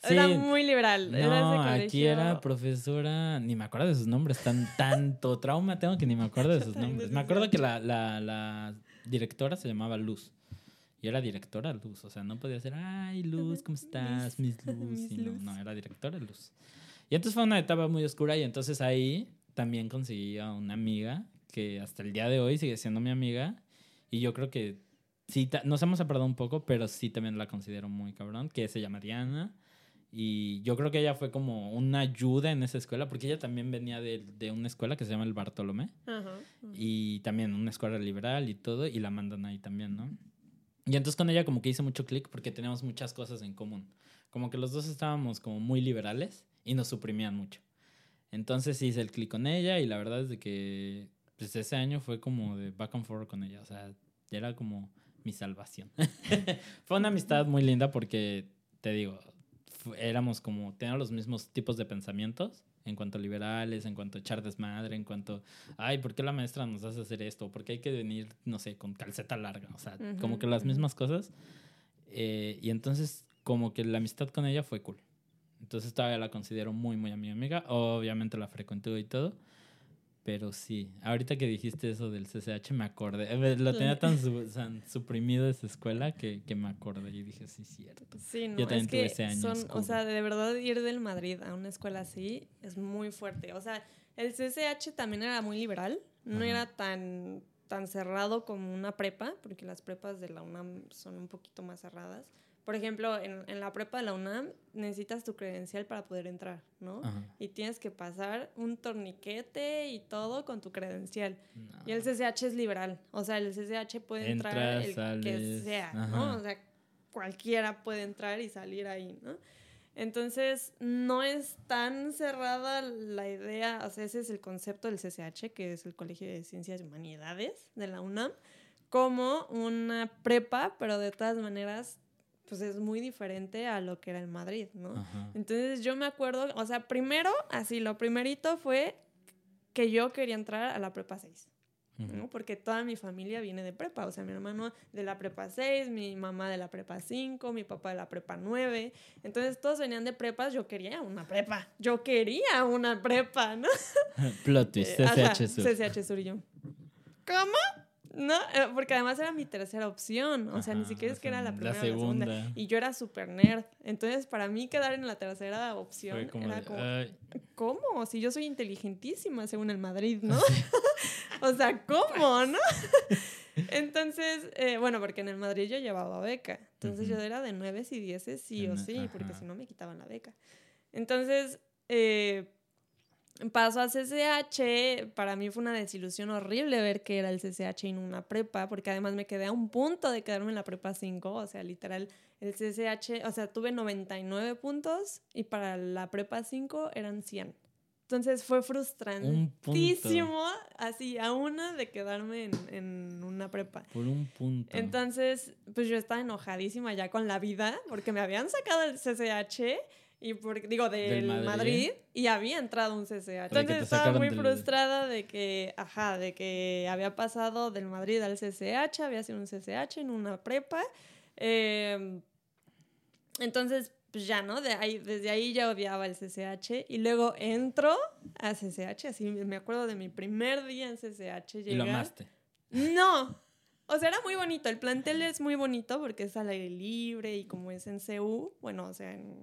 Sí, era muy liberal. era ese No, aquí era profesora, ni me acuerdo de sus nombres, tan tanto trauma tengo que ni me acuerdo de sus nombres. Me acuerdo que la, la, la directora se llamaba Luz. Y era directora Luz, o sea, no podía ser, ay Luz, ¿cómo estás? Miss Luz. Miss Y no, Luz. no, era directora Luz. Y entonces fue una etapa muy oscura y entonces ahí también conseguí a una amiga que hasta el día de hoy sigue siendo mi amiga. Y yo creo que sí, nos hemos separado un poco, pero sí también la considero muy cabrón, que se llama Diana. Y yo creo que ella fue como una ayuda en esa escuela, porque ella también venía de, de una escuela que se llama el Bartolomé, Ajá. y también una escuela liberal y todo, y la mandan ahí también, ¿no? Y entonces con ella como que hice mucho clic porque teníamos muchas cosas en común. Como que los dos estábamos como muy liberales y nos suprimían mucho. Entonces hice el clic con ella y la verdad es de que pues ese año fue como de back and forth con ella, o sea, era como mi salvación. fue una amistad muy linda porque, te digo, éramos como, teníamos los mismos tipos de pensamientos en cuanto a liberales, en cuanto a echar desmadre, en cuanto, ay, ¿por qué la maestra nos hace hacer esto? ¿Por qué hay que venir, no sé, con calceta larga? O sea, como Ujú, que las mismas cosas. Eh, y entonces, como que la amistad con ella fue cool. Entonces todavía la considero muy, muy amiga amiga. Obviamente la frecuento y todo. Pero sí, ahorita que dijiste eso del CCH me acordé. Eh, Lo tenía tan, su- tan suprimido esa escuela que, que me acordé y dije, sí, cierto. Sí, no, Yo también es tuve que ese año son, o sea, de verdad ir del Madrid a una escuela así es muy fuerte. O sea, el CCH también era muy liberal, no Ajá. era tan, tan cerrado como una prepa, porque las prepas de la UNAM son un poquito más cerradas. Por ejemplo, en, en la prepa de la UNAM necesitas tu credencial para poder entrar, ¿no? Ajá. Y tienes que pasar un torniquete y todo con tu credencial. No. Y el CCH es liberal. O sea, el CCH puede entrar el que sales, sea, ajá. ¿no? O sea, cualquiera puede entrar y salir ahí, ¿no? Entonces, no es tan cerrada la idea, o sea, ese es el concepto del CCH, que es el Colegio de Ciencias y Humanidades de la UNAM, como una prepa, pero de todas maneras, pues es muy diferente a lo que era en Madrid, ¿no? Ajá. Entonces yo me acuerdo, o sea, primero, así, lo primerito fue que yo quería entrar a la prepa 6, Ujú. ¿no? Porque toda mi familia viene de prepa, o sea, mi hermano de la prepa 6, mi mamá de la prepa 5, mi papá de la prepa 9, entonces todos venían de prepas, yo quería una prepa, yo quería una prepa, ¿no? Plot twist, Eh, CCH Sur. CCH Sur y yo. ¿Cómo? No, eh, porque además era mi tercera opción. O sea, ni siquiera es que era la la primera o la segunda. Y yo era súper nerd. Entonces, para mí quedar en la tercera opción como, era de, como. ¿cómo? Si yo soy inteligentísima, según el Madrid, ¿no? o sea, ¿cómo, no? Entonces, eh, bueno, porque en el Madrid yo llevaba beca. Entonces, yo era de nueves y dieces sí o sí, porque si no me quitaban la beca. Entonces, eh, paso a CCH. Para mí fue una desilusión horrible ver que era el CCH y no una prepa, porque además me quedé a un punto de quedarme en la prepa 5. O sea, literal, el CCH, o sea, tuve 99 puntos y para la prepa 5 eran 100. Entonces fue frustrantísimo, así, a una de quedarme en, en una prepa. Por un punto. Entonces, pues yo estaba enojadísima ya con la vida porque me habían sacado el CCH y por, digo del, Del Madrid. Madrid. y había entrado un CCH. Entonces estaba muy del- frustrada de que, ajá, de que había pasado del Madrid al CCH, había sido un CCH en una prepa. Eh, entonces, pues ya, ¿no? De ahí, desde ahí ya odiaba el CCH y luego entro a CCH, así me acuerdo de mi primer día en CCH. y lo llegar. amaste. No. O sea, era muy bonito. El plantel es muy bonito porque es al aire libre y como es en CU, bueno, o sea, en,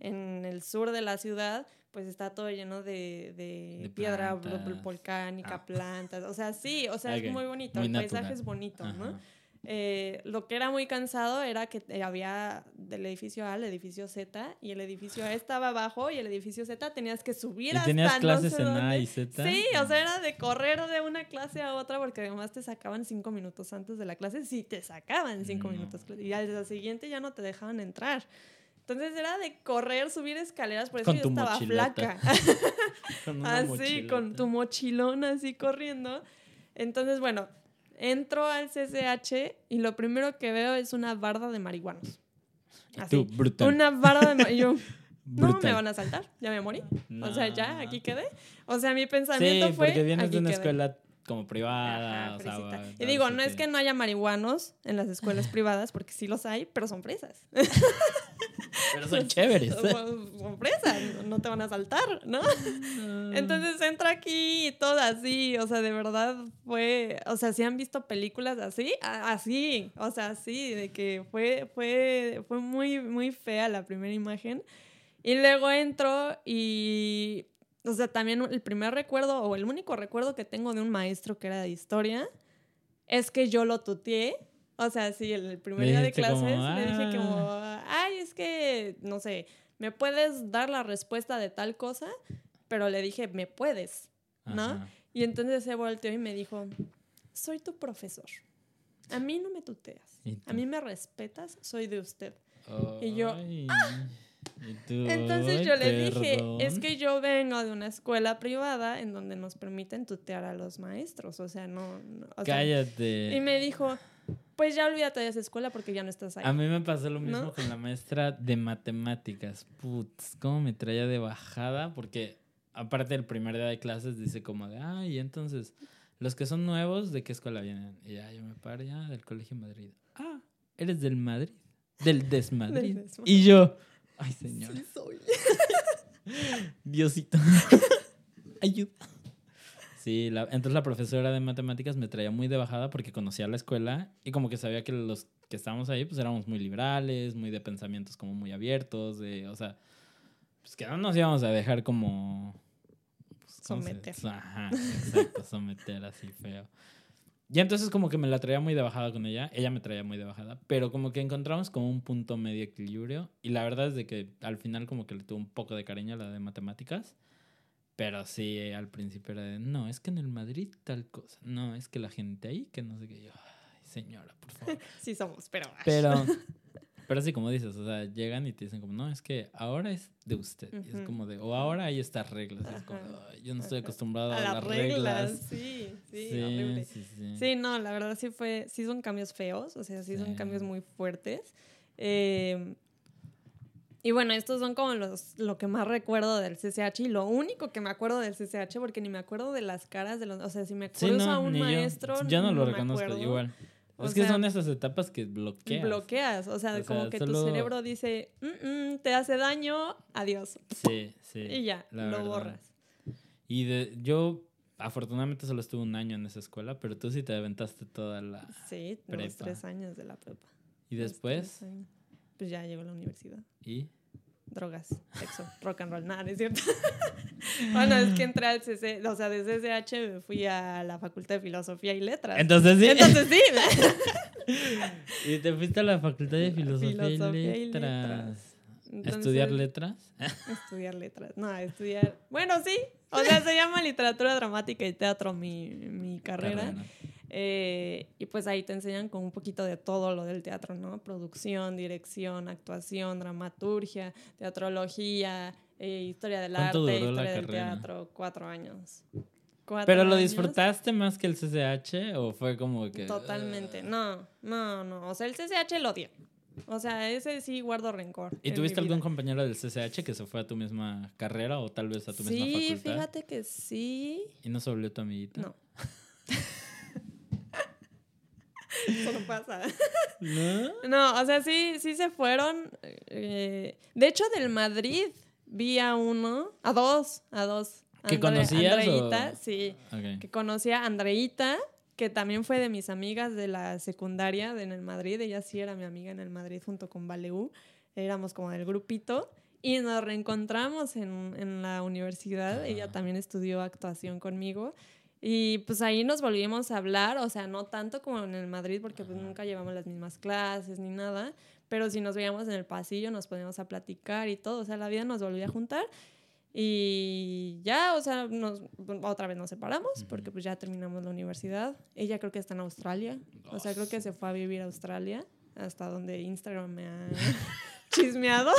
en el sur de la ciudad, pues está todo lleno de, de De piedra plantas. volcánica, Ah. plantas. O sea, sí, o sea, es muy bonito. muy el paisaje es bonito, ¿no? Eh, lo que era muy cansado era que había del edificio A al edificio Z y el edificio A estaba abajo y el edificio Z tenías que subir ¿Y hasta tenías no clases sé en A y Z? Sí, o sea, era de correr de una clase a otra porque además te sacaban cinco minutos antes de la clase. Sí, te sacaban cinco No. minutos. Y al día siguiente ya no te dejaban entrar. Entonces era de correr, subir escaleras, por eso Con yo estaba mochilota. flaca. Con así, Ah, con mochilota. tu mochilón así corriendo. Entonces, bueno, entro al CCH y lo primero que veo es una barda de marihuanos. Así. tú, brutal. Una barda de marihuanos. No, me van a saltar, ya me morí. O sea, ya, No. aquí quedé. O sea, mi pensamiento Sí, fue. porque vienes aquí de una quedé. escuela como privada. Ajá, o sea, va- y digo, no es que no haya marihuanos en las escuelas privadas, porque sí los hay, pero son fresas. Pero son chéveres. fresas, no te van a saltar, ¿no? Entonces entra aquí y todo así, o sea, de verdad fue, o sea, si han visto películas así, A- así, o sea, así, de que fue, fue, fue muy, muy fea la primera imagen. Y luego entro y, o sea, también el primer recuerdo, o el único recuerdo que tengo de un maestro que era de historia, es que yo lo tuteé. O sea, sí, el primer día de clases como, le dije como, "Ah". ay, es que, no sé, ¿me puedes dar la respuesta de tal cosa? Pero le dije, ¿me puedes? ¿no? Ajá. Y entonces se volteó y me dijo, soy tu profesor. A mí no me tuteas. ¿Y A mí me respetas, soy de usted. Y yo, Ay, y tú, Entonces "Ay, yo le dije, perdón". es que yo vengo de una escuela privada en donde nos permiten tutear a los maestros. O sea, no... no- o sea, Cállate. y me dijo, pues ya olvídate de esa escuela porque ya no estás ahí. A mí me pasó lo mismo ¿No? con la maestra de matemáticas. Putz, cómo me traía de bajada, porque aparte del primer día de clases dice como de, ay, entonces, los que son nuevos, ¿de qué escuela vienen? Y ya yo me paro, ya, del Colegio Madrid. Ah, eres del Madrid, del Desmadrid. Del Desmadrid. Y yo, ay, señor, Sí soy. Diosito, ayuda. Sí, la- entonces la profesora de matemáticas me traía muy de bajada porque conocía la escuela y como que sabía que los que estábamos ahí pues éramos muy liberales, muy de pensamientos como muy abiertos, de, o sea, pues que no nos íbamos a dejar como... pues, ¿cómo se- Someter. Ajá, exacto, someter así feo. Y entonces como que me la traía muy de bajada con ella, ella me traía muy de bajada, pero como que encontramos como un punto medio equilibrio y la verdad es de que al final como que le tuvo un poco de cariño a la de matemáticas, pero sí al principio era de, no, es que en el Madrid tal cosa, no, es que la gente ahí que no sé qué, yo, ay señora, por favor. Sí somos, pero... Pero, pero sí, como dices, o sea, llegan y te dicen como, no, es que ahora es de usted. Y es como de, o ahora hay estas reglas. Y es como, Ajá. "Ay, yo no estoy acostumbrado a, a las las reglas. reglas. Sí, sí, horrible. sí, sí. Sí, no, la verdad sí fue, sí son cambios feos, o sea, sí, son Sí. cambios muy fuertes. Eh, y bueno, estos son como los, lo que más recuerdo del CCH y lo único que me acuerdo del CCH, porque ni me acuerdo de las caras de los, o sea, si me Sí, cruzo no, a un ni yo. maestro, Yo no lo me reconozco igual. O es que sea, son esas etapas que bloqueas. Bloqueas, o sea, O sea, como que tu solo- cerebro dice, "Mm, mm, te hace daño, adiós. Sí, sí. y ya, lo verdad. borras. Y de, yo afortunadamente solo estuve un año en esa escuela, pero tú sí te aventaste toda la... Sí, los Prepa. tres años de la prepa. ¿Y Los después? tres años. Pues ya llegó a la universidad. ¿Y? Drogas, sexo, rock and roll, nada, ¿no es cierto? bueno, es que entré al CC, o sea, desde CCH me fui a la Facultad de Filosofía y Letras. Entonces sí. Entonces sí. y te fuiste a la Facultad de Filosofía, Filosofía y y Letras. Letras. ¿A Entonces, ¿Estudiar letras? Estudiar letras. No, estudiar. Bueno, sí. O sea, se llama literatura dramática y teatro mi, mi carrera. Carrera. Eh, y pues ahí te enseñan con un poquito de todo lo del teatro, ¿no? Producción, dirección, actuación, dramaturgia, teatrología, eh, historia del arte, ¿Cuánto duró la historia del carrera? teatro. Cuatro años. Cuatro ¿Pero lo años. disfrutaste más que el CCH o fue como que... Totalmente. No, no, no. O sea, el CCH lo odié. O sea, ese sí guardo rencor. ¿Y tuviste algún vida. compañero del CCH que se fue a tu misma carrera o tal vez a tu misma Sí, facultad? fíjate que sí. ¿Y no se volvió tu amiguita? No. Eso no pasa. ¿No? No, o sea, sí, sí se fueron. eh, de hecho, del Madrid vi a uno, a dos, a dos. ¿Que conocías Andreita, o- sí. Ok. Que conocía a Andreita, que también fue de mis amigas de la secundaria de en el Madrid. Ella sí era mi amiga en el Madrid junto con Valeu. Éramos como del grupito. Y nos reencontramos en, en la universidad. Ella Ajá. también estudió actuación conmigo. Y pues ahí nos volvimos a hablar, o sea, no tanto como en el Madrid, porque pues nunca llevamos las mismas clases ni nada, pero si nos veíamos en el pasillo nos poníamos a platicar y todo, o sea, la vida nos volvió a juntar y ya, o sea, nos, otra vez nos separamos porque pues ya terminamos la universidad. Ella creo que está en Australia, o sea, creo que se fue a vivir a Australia, hasta donde Instagram me ha chismeado.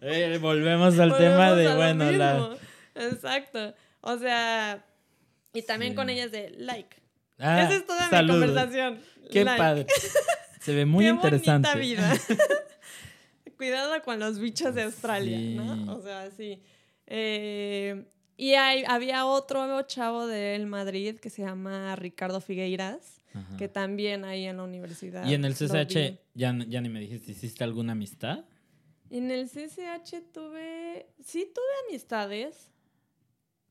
Eh, volvemos al tema Volvemos de, a lo bueno, la... Exacto. O sea, y también Sí. con ella es de like. Ah, Esa es toda saludos. mi conversación. Qué Like. padre. Se ve muy Qué interesante. vida. Cuidado con los bichos de Australia, Sí. ¿no? O sea, sí. Eh, y hay- había otro chavo del Madrid que se llama Ricardo Figueiras, Ajá. que también ahí en la universidad. Y en el CCH, ya, ya ni me dijiste, ¿hiciste alguna amistad? En el CCH tuve, sí tuve amistades,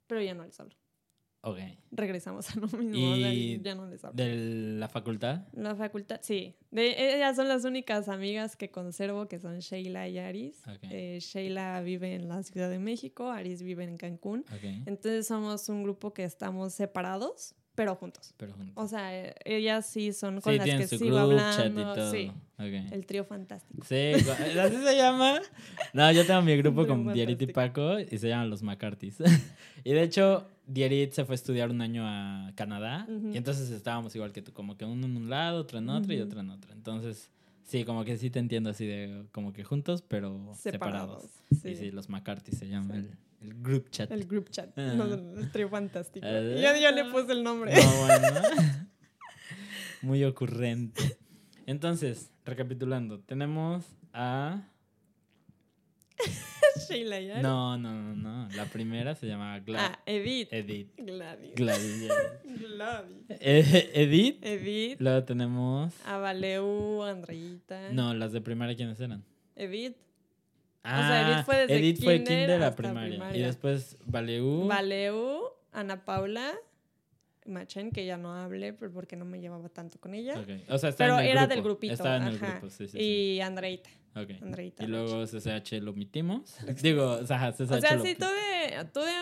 pero ya no les hablo. Ok. Regresamos a lo mismo, Y ya no les hablo. ¿De la facultad? La facultad, sí. De, ellas son las únicas amigas que conservo, que son Sheila y Aris. Ok. Eh, Sheila vive en la Ciudad de México, Aris vive en Cancún. Ok. Entonces somos un grupo que estamos separados, pero juntos. Pero juntos. O sea, eh, ellas sí son con Sí, las que su sigo group chat y hablando. todo. Sí, el trío fantástico. Sí, ¿así se llama? No, yo tengo mi grupo con Dierit y. Paco y se llaman los McCarthy's. y de hecho, Dierit se fue a estudiar un año a Canadá y entonces estábamos igual que tú, como que uno en un lado, otro en otro y otro en otro. Entonces, sí, como que sí te entiendo así de como que juntos, pero separados. Separados. Sí. Y sí, los McCarthy se llama Sí. El, group chat. El group chat. Ajá. no, el trío fantástico. Ah. Yo, yo le puse el nombre. No, bueno. Muy ocurrente. Entonces, recapitulando, tenemos a... Sheila y Aris. No, no, no, no. La primera se llama Gla- Ah, Edith. Edith. Gladys. Gladys. Gladys. Eh, Edith. Edith. Luego tenemos... Avaleu, Andreita. No, las de primaria, ¿quiénes eran? Edith. Ah, sea, Edith fue desde Edith fue kinder kinder a primaria. Y después Valeu. Valeu, Ana Paula, Machen, que ya no pero porque no me llevaba tanto con ella. O sea, estaba Pero en el era grupo. del grupito. Estaba en el ajá. grupo, sí, sí. sí. y Andreita. Ok. Andreita Y luego CCH lo omitimos. Digo, o sea, CCH O sea, lo sí tuve, tuve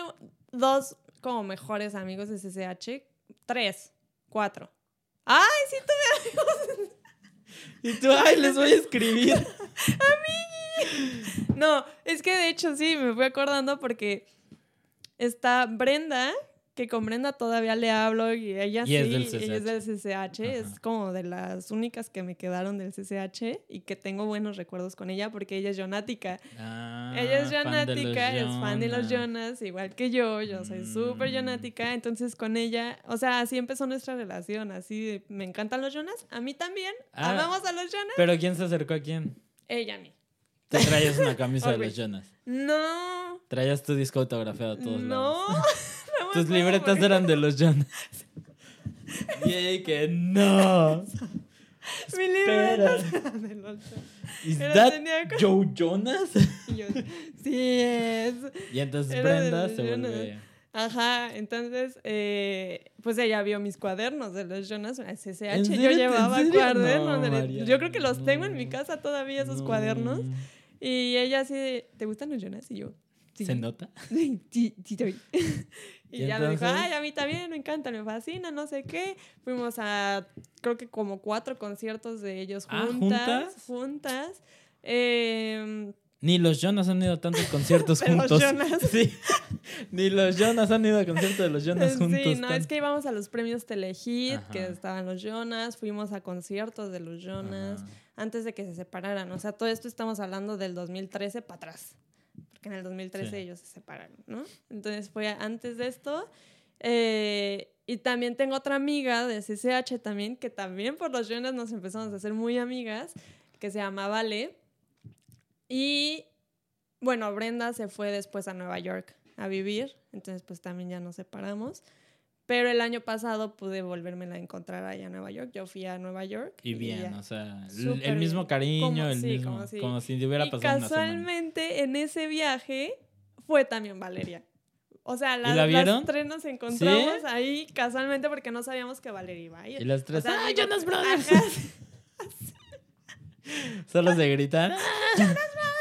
dos como mejores amigos de CCH. Tres, cuatro. ¡Ay, sí tuve amigos! Y tú, ay, les voy a escribir. No, es que de hecho sí, me fui acordando porque está Brenda, que con Brenda todavía le hablo y ella Y sí, es del ella es del CCH, es como de las únicas que me quedaron del CCH y que tengo buenos recuerdos con ella porque ella es jonática. Ah, ella es jonática, es fan de los Jonas. Igual que yo, yo soy súper Mm. jonática, entonces con ella, o sea, así empezó nuestra relación, así de, me encantan los Jonas, a mí también, Ah. amamos a los Jonas, Pero ¿quién se acercó a quién? ella a mí. Te traías una camisa de los Jonas. No, Traías tu disco autografiado a todos no. lados. no Tus libretas eran de los Jonas. Yay, que no. Mi libreta de los Jonas. ¿Is that Joe Jonas? Y yo, sí es. Y entonces Era Brenda se vuelve. Ajá, entonces, eh, pues ella vio mis cuadernos de los Jonas, ¿En SSH. Yo ¿En llevaba cuadernos. No, de- María, yo creo que los tengo en mi casa todavía, esos No. cuadernos. Y ella así, de, ¿te gustan los Jonas? Y yo, sí. ¿Se nota? Sí, sí, sí, y ¿Y ya me dijo, ay, a mí también me encanta, me fascina, no sé qué. Fuimos a, creo que como cuatro conciertos de ellos Ah, juntas. ¿juntas? Juntas. Em, Ni los Jonas han ido a tantos conciertos De los juntos. Jonas. Sí. Ni los Jonas han ido a conciertos de los Jonas juntos. sí, no, tan- es que íbamos a los premios Telehit, que estaban los Jonas, fuimos a conciertos de los Jonas, Ajá. Antes de que se separaran. O sea, todo esto estamos hablando del 2013 para atrás, porque en el 2013 Sí. ellos se separaron, ¿no? Entonces fue antes de esto. Eh, y también tengo otra amiga de CCH también, que también por los Jonas nos empezamos a hacer muy amigas, que se llama Vale. Y bueno, Brenda se fue después a Nueva York a vivir, entonces pues también ya nos separamos. Pero el año pasado pude volverme a encontrar allá en Nueva York. Yo fui a Nueva York. Y bien, ya. o sea, Súper el mismo cariño, Como- el sí, mismo, como si- como si hubiera y pasado una semana. casualmente en ese viaje fue también Valeria. O sea, las, la las vieron? tres nos encontramos ahí casualmente porque no sabíamos que Valeria iba a ir. Y las O tres, sea, ¡ah, digo, Jonas Brothers! Solo se gritan. ¡Ah!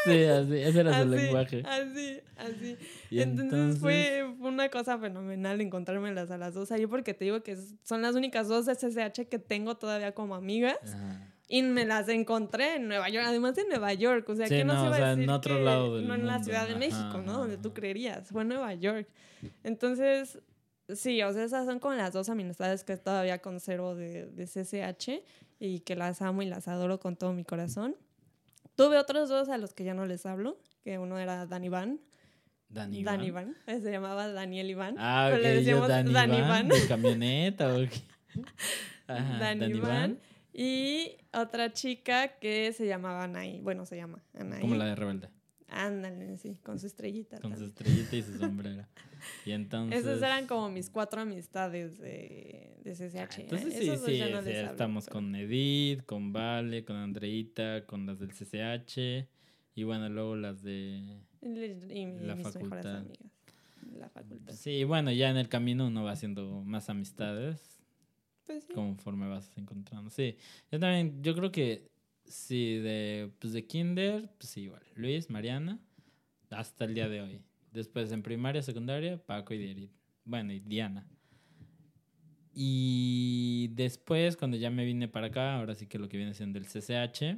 sí, así, ese era su así, lenguaje. así, así. Y entonces, fue fue una cosa fenomenal encontrármelas a las dos ahí porque te digo que son las únicas dos SSH que tengo todavía como amigas y me las encontré en Nueva York, además de Nueva York, o sea, Sí, que no, no, se o iba sea, a en decir otro que- lado del no en la Ciudad de ajá, México, ¿no? Donde tú creerías, fue en Nueva York. Entonces, sí, o sea, esas son como las dos amistades que todavía conservo de, de CCH y que las amo y las adoro con todo mi corazón. Tuve otros dos a los que ya no les hablo, que uno era Dan Iván, Dan Iván. Iván, eh, se llamaba Daniel Iván. Ah, pero ok, le decíamos Dan Iván. Iván. ¿De camioneta o qué? Ajá, Dan Dani Iván. Y otra chica que se llamaba Anaí. Bueno, se llama Anaí. Como la de Rebelde. Ándale, sí, con su estrellita. Con su estrellita y su sombrero. Y entonces. Esas eran como mis cuatro amistades de, de CCH. Ah, Entonces ¿eh? sí, Esos sí, no estamos con Edith, con Vale, con Andreita, con las del CCH y bueno, luego las de... Y, mis la mejores facultad. amigas la facultad. Sí, bueno, ya en el camino uno va haciendo más amistades Pues sí. conforme vas encontrando. Sí, yo también, yo creo que sí, de, pues de kinder, pues sí, igual. Luis, Mariana, hasta el día de hoy. Después en primaria, secundaria, Paco y Edith. Bueno, y Diana. Y después, cuando ya me vine para acá, ahora sí que lo que viene siendo el CCH,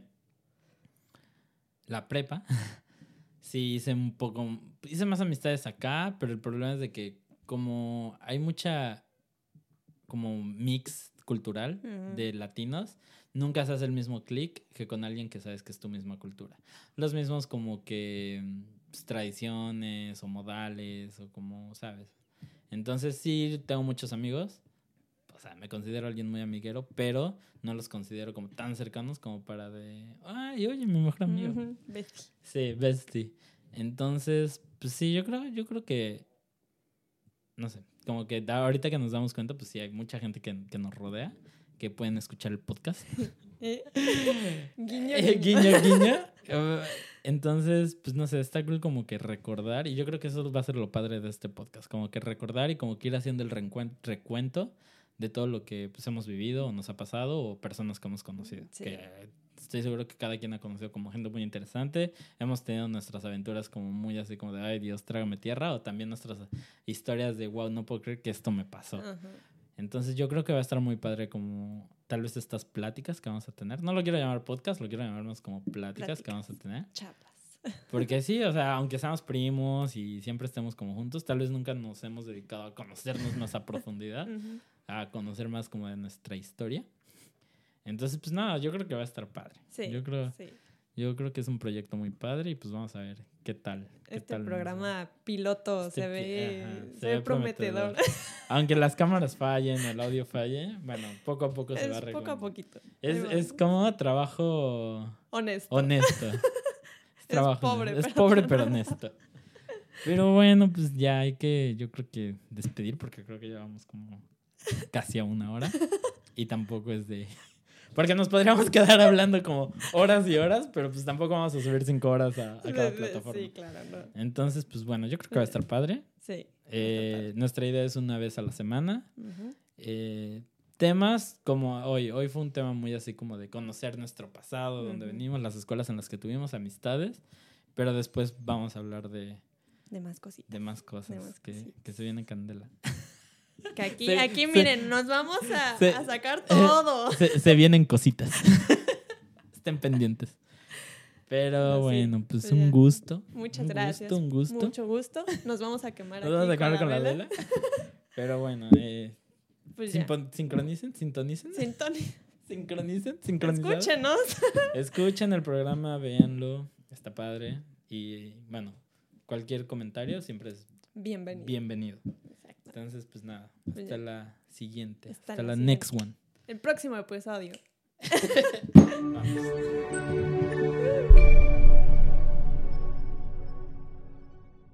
la prepa, sí hice un poco, hice más amistades acá, pero el problema es de que como hay mucha como mix cultural Ujú. de latinos, nunca se hace el mismo clic que con alguien que sabes que es tu misma cultura. Los mismos como que pues, tradiciones o modales o como, ¿sabes? Entonces sí tengo muchos amigos, o sea, me considero alguien muy amiguero, pero no los considero como tan cercanos como para de, ay, oye, mi mejor amigo. Betty. Sí, bestie. Entonces, pues sí, yo creo, yo creo que, no sé, como que ahorita que nos damos cuenta, pues sí, hay mucha gente que, que nos rodea, que pueden escuchar el podcast. Eh, guiño, Eh, guiño. guiño, guiño. Eh, Entonces, pues no sé, está cool como que recordar, y yo creo que eso va a ser lo padre de este podcast, como que recordar y como que ir haciendo el recuento de todo lo que pues, hemos vivido o nos ha pasado o personas que hemos conocido. Sí. Que estoy seguro que cada quien ha conocido como gente muy interesante. Hemos tenido nuestras aventuras como muy así como de, ay Dios, trágame tierra, o también nuestras historias de, wow, no puedo creer que esto me pasó. Ajá. Entonces yo creo que va a estar muy padre como tal vez estas pláticas que vamos a tener. No lo quiero llamar podcast, lo quiero llamar más como pláticas, que vamos a tener. Charlas. Porque sí, o sea, aunque seamos primos y siempre estemos como juntos, tal vez nunca nos hemos dedicado a conocernos más a profundidad, a conocer más como de nuestra historia. Entonces, pues nada, yo creo que va a estar padre. Sí, Yo creo, sí. Yo creo que es un proyecto muy padre y pues vamos a ver qué tal. qué Este tal nos va. programa piloto Este se pi- ve, ajá, se ve prometedor. Aunque las cámaras fallen, el audio falle, bueno, poco a poco se va es poco arreglando. a poquito. Es, es como trabajo honesto. honesto. Es, trabajo pobre, honesto. es pobre pero honesto. Pero bueno, pues ya hay que, yo creo que despedir porque creo que llevamos como casi a una hora y tampoco es de Porque nos podríamos quedar hablando como horas y horas, pero pues tampoco vamos a subir cinco horas a, a cada plataforma. Sí, claro, no. Entonces, pues bueno, yo creo que va a estar padre. Sí. Eh, nuestra idea es una vez a la semana. Eh, temas como hoy. Hoy fue un tema muy así como de conocer nuestro pasado, donde venimos, las escuelas en las que tuvimos, amistades. Pero después vamos a hablar de, De más cositas. de más cosas De más que, cositas. que se vienen candela. Que aquí, Se- aquí se- miren, nos vamos a, se- a sacar todo. Se, vienen cositas. Estén pendientes. Pero Así, bueno, pues pues un gusto. Muchas un gracias. Gusto, un gusto. Mucho gusto. Nos vamos a quemar Nos aquí vamos a acabar con, con la vela. Pero bueno, eh, Pues sincronicen, sintonicen. Sintoni- Sincronicen, sincronizar. Escúchenos. Escuchen el programa, véanlo, está padre. Y bueno, cualquier comentario siempre es Bienvenido. bienvenido. Entonces, pues nada, Pues hasta la siguiente. Hasta Hasta, la la next siguiente. one. El próximo episodio. Vamos.